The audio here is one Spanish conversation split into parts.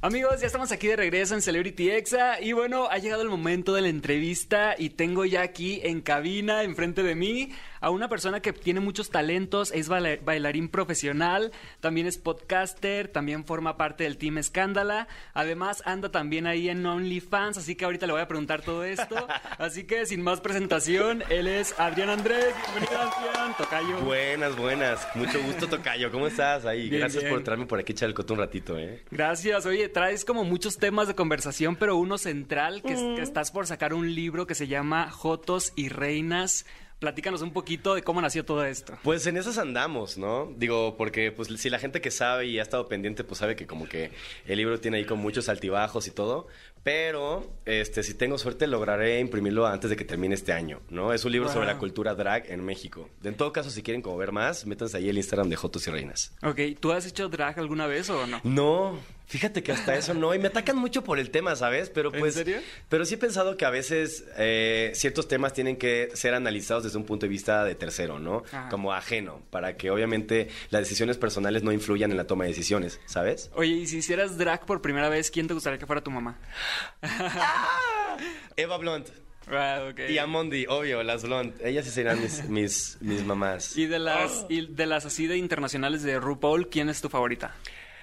Amigos, ya estamos aquí de regreso en Celebrity Exa y bueno, ha llegado el momento de la entrevista y tengo ya aquí en cabina, enfrente de mí, a una persona que tiene muchos talentos, es bailarín profesional, también es podcaster, también forma parte del Team Escándala, además anda también ahí en OnlyFans, así que ahorita le voy a preguntar todo esto. Así que sin más presentación, él es Adrián Andrés. Bienvenido, Adrián, Tocayo. Buenas, buenas. Mucho gusto, Tocayo. ¿Cómo estás ahí? Gracias por traerme por aquí echar el coto un ratito, ¿eh? Gracias. Oye, traes como muchos temas de conversación, pero uno central, que, que estás por sacar un libro que se llama Jotos y Reinas Platícanos un poquito de cómo nació todo esto. Pues en esas andamos, ¿no? Digo, porque pues si la gente que sabe y ha estado pendiente, pues sabe que como que el libro tiene ahí con muchos altibajos y todo, pero este si tengo suerte lograré imprimirlo antes de que termine este año, ¿no? Es un libro sobre la cultura drag en México. En todo caso, si quieren como ver más, métanse ahí el Instagram de Jotos y Reinas. Ok, ¿tú has hecho drag alguna vez o no? No, Fíjate que hasta eso no, y me atacan mucho por el tema, ¿sabes? Pero pues, ¿En serio? Pero sí he pensado que a veces eh, ciertos temas tienen que ser analizados desde un punto de vista de tercero, ¿no? Como ajeno, para que obviamente las decisiones personales no influyan en la toma de decisiones, ¿sabes? Oye, y si hicieras drag por primera vez, ¿quién te gustaría que fuera tu mamá? Eva Blunt. Ah, y Amondi, obvio, las Blunt. Ellas sí serían mis, mis, mis mamás. Y de las, y de las así de internacionales de RuPaul, ¿quién es tu favorita?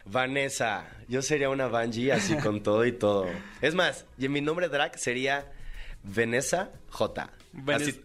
Vanessa. Yo sería una Bungie así con todo y todo. Es más, y mi nombre drag sería Vanessa J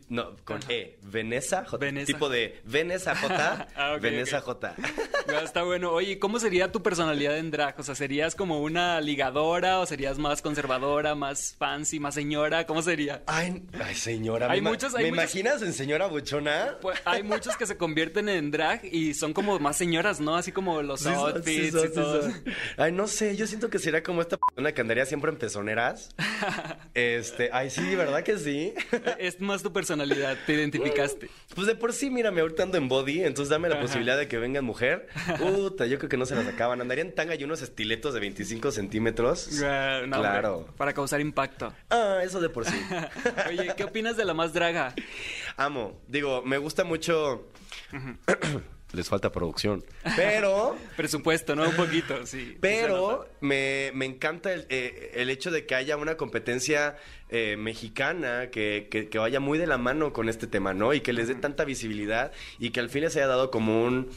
no, con E. Veneza J. Tipo de Veneza J. ah, J. está bueno. Oye, ¿cómo sería tu personalidad en drag? O sea, ¿serías como una ligadora o serías más conservadora, más fancy, más señora? ¿Cómo sería? Ay, señora. Hay ¿Me, muchos, ¿me imaginas en señora buchona? Pues hay muchos que se convierten en drag y son como más señoras, ¿no? Así como los outfits y todo. Ay, no sé. Yo siento que sería como esta persona que andaría siempre en pezoneras. este, ay, sí, ¿verdad que sí? Más tu personalidad, te identificaste. Pues de por sí, mira, me ahorita ando en body, entonces dame la posibilidad de que venga mujer. Puta, yo creo que no se las acaban. Andarían tanga y unos estiletos de 25 centímetros. claro. para causar impacto. Ah, eso de por sí. Oye, ¿qué opinas de la más draga? Amo. Digo, me gusta mucho les falta producción. Pero. Presupuesto, ¿no? Un poquito, sí. Pero me, encanta eh, el, hecho de que haya una competencia eh, mexicana que, que, vaya muy de la mano con este tema, ¿no? Y que les dé tanta visibilidad y que al fin les haya dado como un.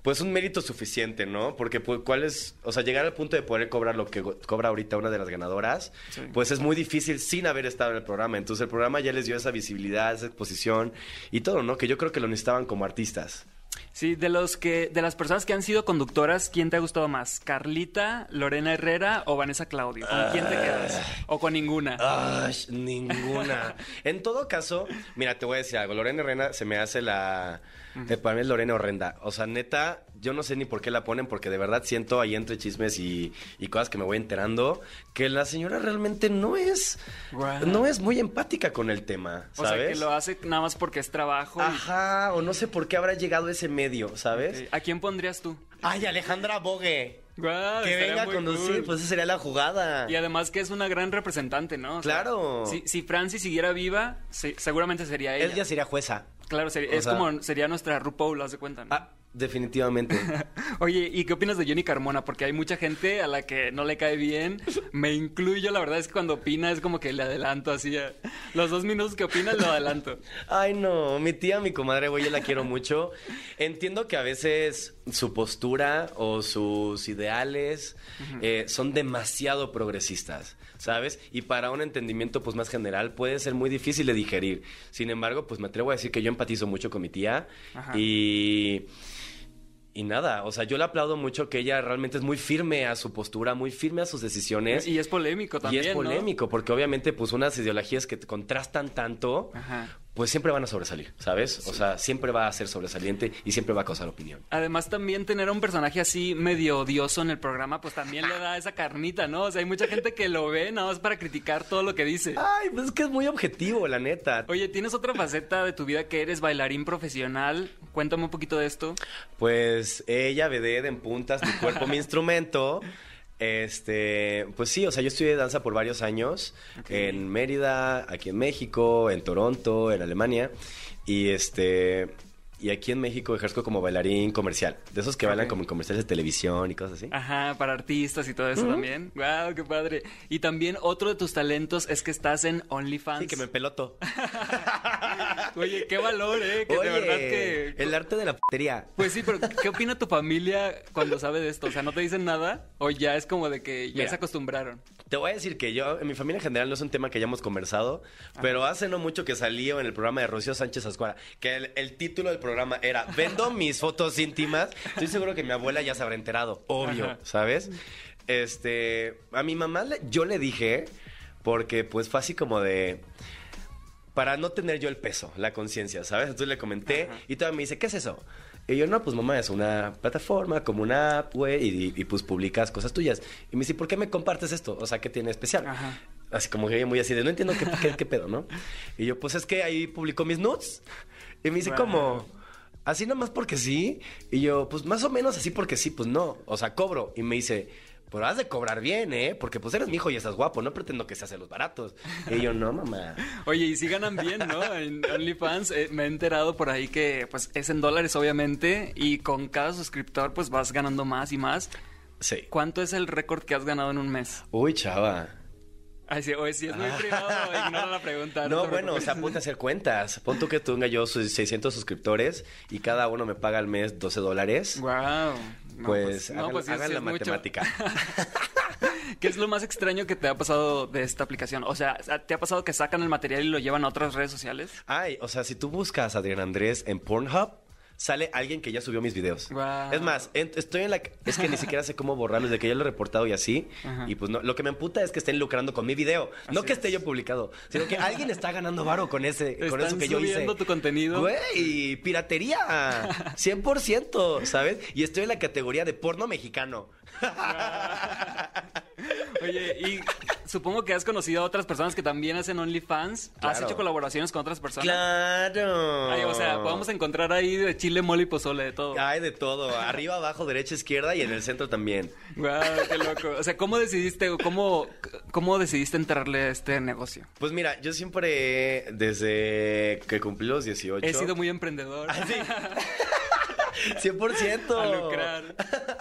Pues un mérito suficiente, ¿no? Porque pues, cuál es, o sea, llegar al punto de poder cobrar lo que cobra ahorita una de las ganadoras, pues es muy difícil sin haber estado en el programa. Entonces el programa ya les dio esa visibilidad, esa exposición y todo, ¿no? Que yo creo que lo necesitaban como artistas. Sí, de los que, de las personas que han sido conductoras, ¿quién te ha gustado más? ¿Carlita, Lorena Herrera o Vanessa Claudio? ¿Con quién te quedas? ¿O con ninguna? Ay, ninguna. en todo caso, mira, te voy a decir algo. Lorena Herrera se me hace la. Eh, para mí es Lorena horrenda. O sea, neta, yo no sé ni por qué la ponen, porque de verdad siento ahí entre chismes y, cosas que me voy enterando, que la señora realmente no es, no es muy empática con el tema, ¿sabes? O sea, que lo hace nada más porque es trabajo. Ajá, o no sé por qué habrá llegado ese medio, ¿sabes? ¿A quién pondrías tú? Ay, Alejandra Bogue. que venga a conducir, pues esa sería la jugada. Y además que es una gran representante, ¿no? claro. si, si Francis siguiera viva, seguramente sería ella. Ella sería jueza. Claro, es como sería nuestra RuPaul, haz de cuenta, ¿no? Ah, Definitivamente. Oye, ¿y qué opinas de Johnny Carmona? Porque hay mucha gente a la que no le cae bien. Me incluyo, la verdad es que cuando opina es como que le adelanto así. los dos minutos que opina lo adelanto. Ay, no. Mi tía, mi comadre, güey, yo la quiero mucho. Entiendo que a veces su postura o sus ideales eh, son demasiado progresistas, ¿sabes? Y para un entendimiento pues más general puede ser muy difícil de digerir. Sin embargo, pues me atrevo a decir que yo empatizo mucho con mi tía y y nada, o sea, yo le aplaudo mucho que ella realmente es muy firme a su postura, muy firme a sus decisiones. Y es polémico también. Y es polémico, porque obviamente, pues, unas ideologías que contrastan tanto, pues siempre van a sobresalir, ¿sabes? O sea, siempre va a ser sobresaliente y siempre va a causar opinión. Además, también tener a un personaje así medio odioso en el programa, pues también le da esa carnita, ¿no? O sea, hay mucha gente que lo ve nada más para criticar todo lo que dice. Ay, pues es que es muy objetivo, la neta. Oye, ¿tienes otra faceta de tu vida que eres bailarín profesional? Cuéntame un poquito de esto. Pues ella, veded en puntas, mi cuerpo, mi instrumento. Este, pues sí, o sea, yo estudié danza por varios años en Mérida, aquí en México, en Toronto, en Alemania. Y este, y aquí en México ejerzo como bailarín comercial. De esos que bailan como en comerciales de televisión y cosas así. Ajá, para artistas y todo eso también. Wow, qué padre. Y también otro de tus talentos es que estás en OnlyFans. Sí, que me peloto. Oye, qué valor, eh, que Oye, de verdad que el arte de la putería. Pues sí, pero ¿qué opina tu familia cuando sabe de esto? O sea, ¿no te dicen nada? ¿O ya es como de que ya Mira. se acostumbraron? Te voy a decir que yo, en mi familia en general, no es un tema que hayamos conversado, pero hace no mucho que salió en el programa de Rocío Sánchez Ascuara, que el, el título del programa era Vendo mis fotos íntimas. Estoy seguro que mi abuela ya se habrá enterado, obvio, Ajá. ¿sabes? Este, a mi mamá yo le dije, porque pues fue así como de para no tener yo el peso, la conciencia, ¿sabes? Entonces le comenté y todavía me dice, ¿qué es eso? Y yo, no, pues mamá, es una plataforma, como una app, güey, y, y, pues publicas cosas tuyas. Y me dice, ¿por qué me compartes esto? O sea, ¿qué tiene especial? Ajá. Así como que muy así de, no entiendo qué, qué, qué pedo, ¿no? Y yo, pues es que ahí publicó mis nudes. Y me dice, como, así nomás porque sí. Y yo, pues más o menos así porque sí, pues no. O sea, cobro. Y me dice, pero has de cobrar bien, ¿eh? Porque pues eres mi hijo y estás guapo, no pretendo que seas de los baratos. Y yo, no, mamá. Oye, y sí ganan bien, ¿no? En OnlyFans eh, me he enterado por ahí que pues es en dólares obviamente y con cada suscriptor pues vas ganando más y más. Sí. ¿Cuánto es el récord que has ganado en un mes? Uy, chava. Ay, sí, oye, si es muy privado, ignora la pregunta. No, te bueno, o sea, ponte a hacer cuentas. Pon tú que tenga yo sus 600 suscriptores y cada uno me paga al mes 12 dólares. Wow. No, pues, no, hagan, pues sí, hagan sí la es mucho. matemática. ¿Qué es lo más extraño que te ha pasado de esta aplicación? O sea, ¿te ha pasado que sacan el material y lo llevan a otras redes sociales? Ay, o sea, si tú buscas a Adrián Andrés en Pornhub, sale alguien que ya subió mis videos. Es más, en- estoy en la... Es que ni siquiera sé cómo borrarlos, de que ya lo he reportado y así. Ajá. Y pues no, lo que me emputa es que estén lucrando con mi video. no que es. esté yo publicado, sino que alguien está ganando varo con ese con eso que yo hice. subiendo tu contenido. Güey, piratería. 100%, ¿sabes? Y estoy en la categoría de porno mexicano. Oye, y supongo que has conocido a otras personas que también hacen OnlyFans. ¿Has hecho colaboraciones con otras personas? Claro. Ay, o sea, podemos encontrar ahí de chile, mole y pozole, de todo. Hay de todo, arriba, abajo, derecha, izquierda y en el centro también. Guau, qué loco. O sea, ¿cómo decidiste, cómo, cómo decidiste entrarle a este negocio? Pues mira, yo siempre, desde que cumplí los 18... He sido muy emprendedor. Ah, sí. 100%. A lucrar.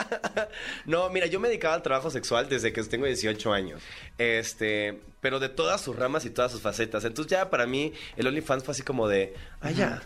No, mira, yo me dedicaba al trabajo sexual desde que tengo 18 años. Este, pero de todas sus ramas y todas sus facetas. Entonces ya para mí el OnlyFans fue así como de, ah, ya.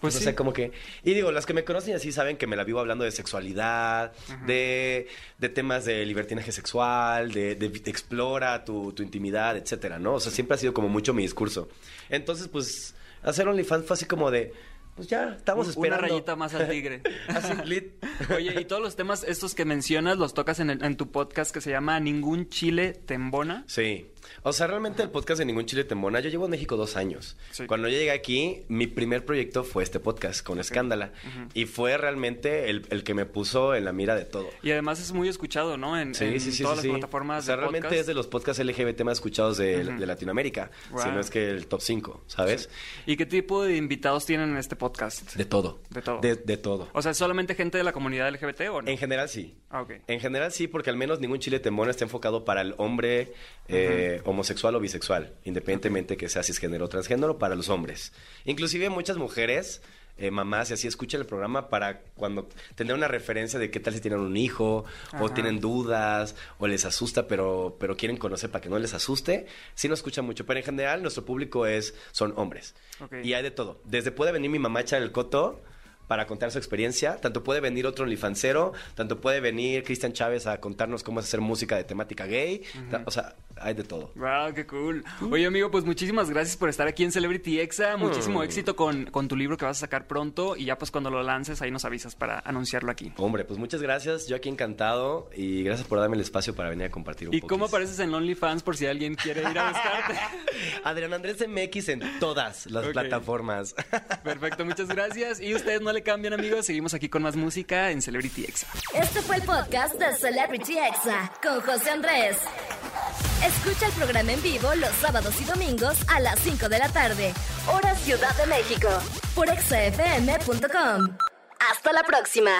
Pues o sí. sea, como que... Y digo, las que me conocen así saben que me la vivo hablando de sexualidad, de, de temas de libertinaje sexual, de, de, de explora tu, tu intimidad, etcétera, ¿no? O sea, siempre ha sido como mucho mi discurso. Entonces, pues, hacer OnlyFans fue así como de... Pues ya, estamos Una esperando. rayita más al tigre. así, lit. Oye, y todos los temas estos que mencionas los tocas en, el- en tu podcast que se llama Ningún Chile Te Embona. Sí. O sea, realmente el podcast de Ningún Chile Tembona, yo llevo en México dos años. Sí. Cuando yo llegué aquí, mi primer proyecto fue este podcast con Escándala. Y fue realmente el, el que me puso en la mira de todo. Y además es muy escuchado, ¿no? En, Sí, en sí, todas las plataformas O sea, de realmente podcast. es de los podcasts LGBT más escuchados de, de Latinoamérica. Wow. Si no es que el top 5, ¿sabes? ¿Y qué tipo de invitados tienen en este podcast? De todo. De todo. De, de todo. O sea, ¿es solamente gente de la comunidad LGBT o no? En general sí. Ah, ok. En general sí, porque al menos ningún chile temón está enfocado para el hombre eh, homosexual o bisexual, independientemente que sea cisgénero o transgénero, para los hombres. Inclusive muchas mujeres, eh, mamás y así, escuchan el programa para cuando tener una referencia de qué tal si tienen un hijo, o tienen dudas, o les asusta, pero, pero quieren conocer para que no les asuste. Sí nos escuchan mucho, pero en general nuestro público es, son hombres. Y hay de todo. Desde puede venir mi mamá a echar el coto para contar su experiencia. Tanto puede venir otro OnlyFansero, tanto puede venir Cristian Chávez a contarnos cómo es hacer música de temática gay. O sea, hay de todo. Wow, qué cool. Oye, amigo, pues muchísimas gracias por estar aquí en Celebrity Exa. Muchísimo Mm. éxito con, con tu libro que vas a sacar pronto. Y ya pues cuando lo lances, ahí nos avisas para anunciarlo aquí. Hombre, pues muchas gracias. Yo aquí encantado y gracias por darme el espacio para venir a compartir un ¿Y poquito. cómo apareces en OnlyFans por si alguien quiere ir a buscarte? Adrián Andrés MX en todas las plataformas. Perfecto, muchas gracias. Y ustedes no le cambian, amigos. Seguimos aquí con más música en Celebrity Exa. Este fue el podcast de Celebrity Exa con José Andrés. Escucha el programa en vivo los sábados y domingos a las 5 de la tarde, hora Ciudad de México, por exafm.com. Hasta la próxima.